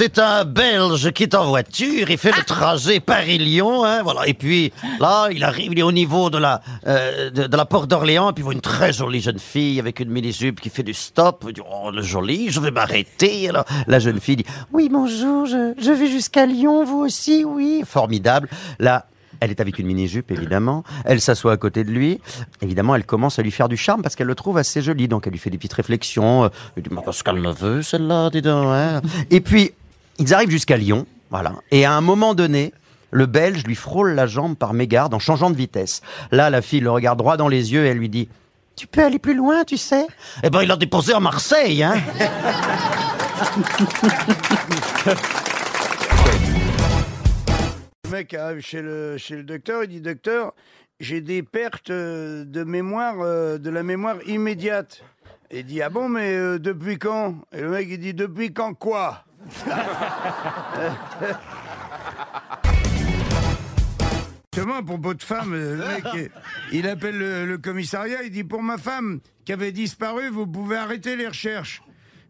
c'est un Belge qui est en voiture, il fait le trajet Paris-Lyon, hein, voilà. Et puis là, il arrive, il est au niveau de la euh, de, de la porte d'Orléans, et puis il voit une très jolie jeune fille avec une mini-jupe qui fait du stop. Il dit, oh, le joli, je vais m'arrêter. Alors la jeune fille dit, oui, bonjour, je, je vais jusqu'à Lyon, vous aussi, oui. Formidable. Là, elle est avec une mini-jupe, évidemment. Elle s'assoit à côté de lui. Évidemment, elle commence à lui faire du charme parce qu'elle le trouve assez joli. Donc, elle lui fait des petites réflexions. Euh, Elle dit, mais parce qu'elle le veut, celle-là, dis donc. hein. Et puis, ils arrivent jusqu'à Lyon. Voilà. Et à un moment donné, le Belge lui frôle la jambe par mégarde en changeant de vitesse. Là, la fille le regarde droit dans les yeux et elle lui dit, tu peux aller plus loin, tu sais? Eh ben, il l'a déposé à Marseille, hein Le mec arrive chez le, chez le docteur, il dit Docteur, j'ai des pertes euh, de mémoire, euh, de la mémoire immédiate. Il dit Ah bon, mais euh, depuis quand? Et le mec il dit Depuis quand quoi? Justement, à propos de femme, le mec, il appelle le, le commissariat, il dit Pour ma femme qui avait disparu, vous pouvez arrêter les recherches.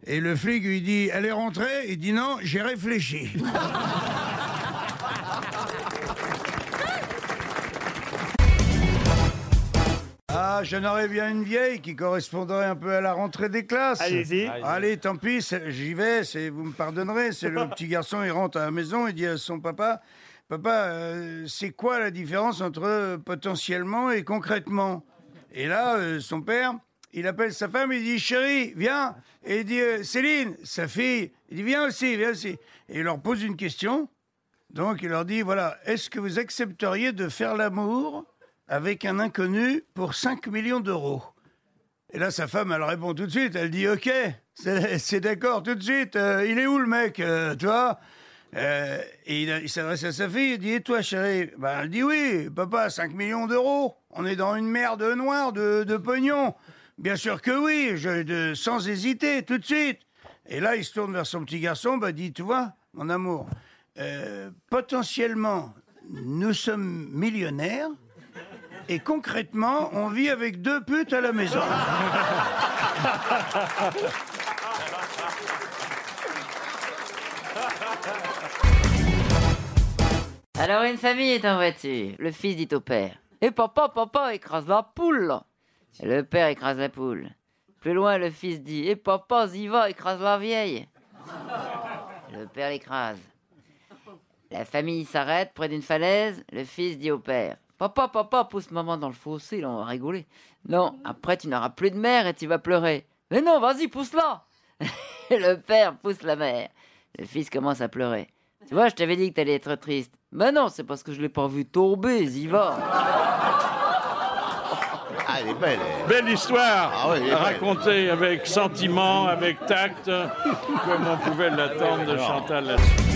Et le flic lui dit Elle est rentrée? Il dit Non, j'ai réfléchi. Ah, j'en aurais bien une vieille qui correspondrait un peu à la rentrée des classes. Allez-y. Allez, tant pis, c'est- j'y vais, c'est, vous me pardonnerez, c'est le petit garçon, il rentre à la maison, il dit à son papa, Papa, euh, c'est quoi la différence entre euh, potentiellement et concrètement? Et là, euh, son père, il appelle sa femme, il dit, chérie, viens. Et il dit, euh, Céline, sa fille, il dit, viens aussi, viens aussi. Et il leur pose une question. Donc il leur dit, voilà, est-ce que vous accepteriez de faire l'amour? Avec un inconnu pour 5 millions d'euros Et là, sa femme, elle répond tout de suite, elle dit, ok, c'est d'accord, tout de suite, euh, il est où le mec, euh, tu vois? Euh, Et il, s'adresse à sa fille, il dit, et toi chérie? Ben, Elle dit, oui, papa, 5 millions d'euros, on est dans une merde noire de, de pognon. Bien sûr que oui, sans hésiter, tout de suite. Et là, il se tourne vers son petit garçon, bah, dit, tu vois, mon amour, potentiellement, nous sommes millionnaires, et concrètement, on vit avec deux putes à la maison. Alors une famille est en voiture. Le fils dit au père Et papa, papa, écrase la poule le père écrase la poule. Plus loin, le fils dit Et papa, y va, écrase la vieille Le père l'écrase. La famille s'arrête près d'une falaise. Le fils dit au père Papa, papa, pousse maman dans le fossé, là, on va rigoler. Non, après tu n'auras plus de mère et tu vas pleurer. Mais non, vas-y, pousse-la Le père pousse la mère. Le fils commence à pleurer. Tu vois, je t'avais dit que t'allais être triste. Ben non, c'est parce que je l'ai pas vu tomber, y va. Ah, elle est belle. elle. Belle histoire Ah oui, elle est belle. racontée avec sentiment, avec tact, comme on pouvait l'attendre de Chantal là-dessus.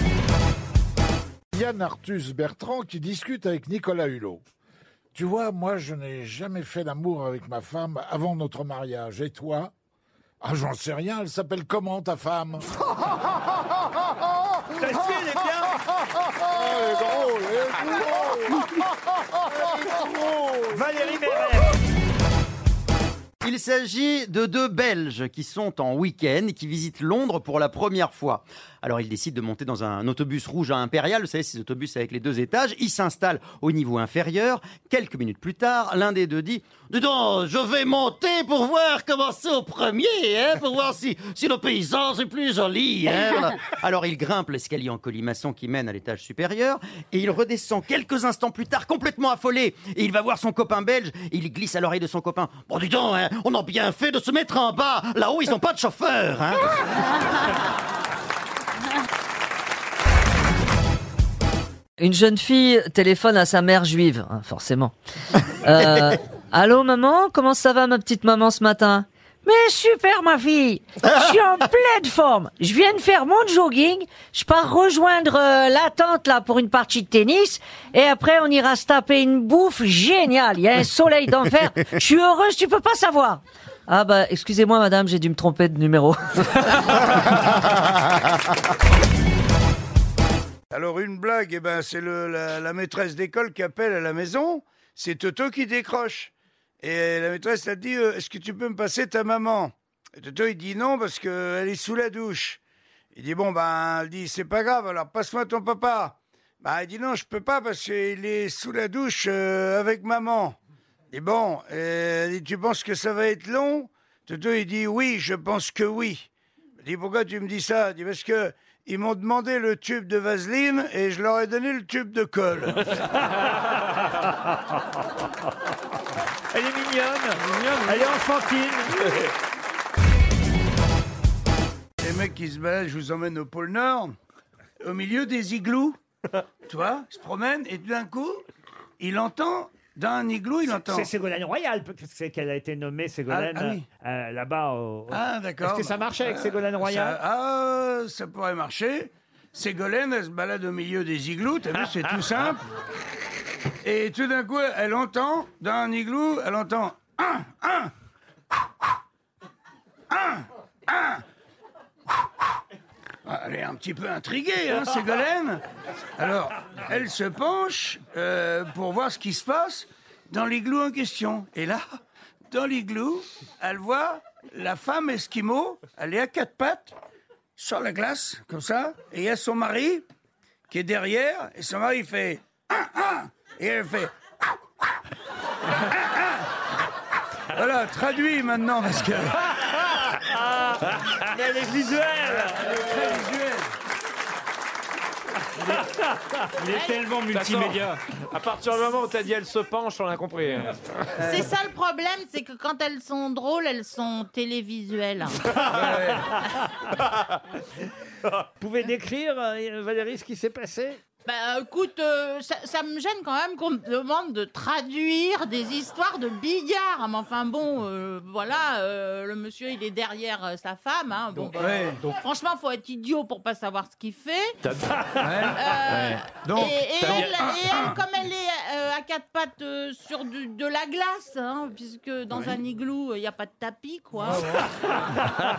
Yann Arthus Bertrand qui discute avec Nicolas Hulot. Tu vois, moi, je n'ai jamais fait l'amour avec ma femme avant notre mariage. Et toi? Ah, j'en sais rien. Elle s'appelle comment, ta femme? Ta fille, elle est bien elle est drôle. Elle est drôle. Valérie Mérès Il s'agit de deux Belges qui sont en week-end et qui visitent Londres pour la première fois. Alors ils décident de monter dans un autobus rouge à Impérial, vous savez, ces autobus avec les deux étages. Ils s'installent au niveau inférieur. Quelques minutes plus tard, l'un des deux dit Dis je vais monter pour voir comment c'est au premier, hein, pour voir si, si le paysage plus joli. Hein. Alors il grimpe l'escalier en colimaçon qui mène à l'étage supérieur et il redescend quelques instants plus tard complètement affolé. Et il va voir son copain belge et il glisse à l'oreille de son copain Bon, dis donc, hein, on a bien fait de se mettre en bas. Là-haut, ils n'ont pas de chauffeur. Hein. Une jeune fille téléphone à sa mère juive, hein, forcément. Euh, Allô maman, comment ça va ma petite maman ce matin? Mais super ma fille, je suis en pleine forme. Je viens de faire mon jogging, je pars rejoindre euh, la tante là pour une partie de tennis et après on ira se taper une bouffe géniale. Il y a un soleil d'enfer. Je suis heureuse, tu peux pas savoir. Ah bah excusez-moi madame, j'ai dû me tromper de numéro. Alors une blague, eh ben, c'est le- la, la maîtresse d'école qui appelle à la maison, c'est Toto qui décroche. Et la maîtresse a dit, euh, est-ce que tu peux me passer ta maman? Et Toto il dit non parce qu'elle est sous la douche. Il dit bon ben, elle dit c'est pas grave. Alors passe-moi ton papa. Bah il dit non, je peux pas parce qu'il est sous la douche euh, avec maman. Il dit bon, tu penses que ça va être long? Toto il dit oui, je pense que oui. Il dit pourquoi tu me dis ça? Il dit parce que ils m'ont demandé le tube de vaseline et je leur ai donné le tube de colle. Elle est mignonne. Elle est enfantine. Les mecs qui se baladent, je vous emmène au pôle Nord, au milieu des igloos. Tu vois, ils se promènent et tout d'un coup, il entend, dans un igloo, il entend. C'est Ségolène Royal, parce que c'est qu'elle a été nommée Ségolène Ah, ah oui. euh, là-bas. au- Ah, d'accord. Est-ce que ça marchait avec Ah, Ségolène Royal ça, Ah, ça pourrait marcher. Ségolène, elle se balade au milieu des igloos, t'as vu, c'est tout simple. Et tout d'un coup, elle entend, dans un igloo, elle entend un, un, un, un. Ah, Elle est un petit peu intriguée, hein, Ségolène. Alors, elle se penche euh, pour voir ce qui se passe dans l'igloo en question. Et là, dans l'igloo, elle voit la femme esquimau, elle est à quatre pattes, sur la glace, comme ça, et il y a son mari qui est derrière, et son mari fait et elle fait. Voilà, traduit maintenant, parce que Mais elle est visuelle très visuel. Il est tellement multimédia. À partir du moment où t'as dit elle se penche, on a compris. C'est ça le problème, c'est que quand elles sont drôles, elles sont télévisuelles. Vous pouvez décrire, euh, Valérie, ce qui s'est passé? Bah écoute, euh, ça, ça me gêne quand même qu'on me demande de traduire des histoires de billard. Mais enfin bon, euh, voilà, euh, le monsieur il est derrière euh, sa femme. Hein, bon, bah, Ouais. Franchement, faut être idiot pour pas savoir ce qu'il fait. Ouais. Euh, Donc, et, et t'as elle, bien- et elle, comme elle est euh, à quatre pattes euh, sur du- de la glace, hein, puisque dans un igloo, il n'y a pas de tapis, quoi.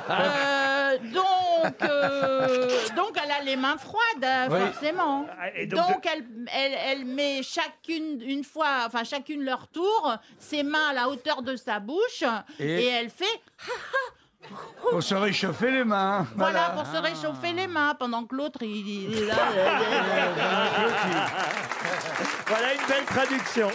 Euh, donc, euh, donc, elle a les mains froides, euh, Oui. forcément. Ah, et donc, donc, elle, elle, elle met chacune, une fois, enfin, chacune leur tour, ses mains à la hauteur de sa bouche, Et- et, elle fait Pour se réchauffer les mains. voilà, pour se réchauffer les mains, pendant que l'autre, il, il est là. euh, Voilà une belle traduction.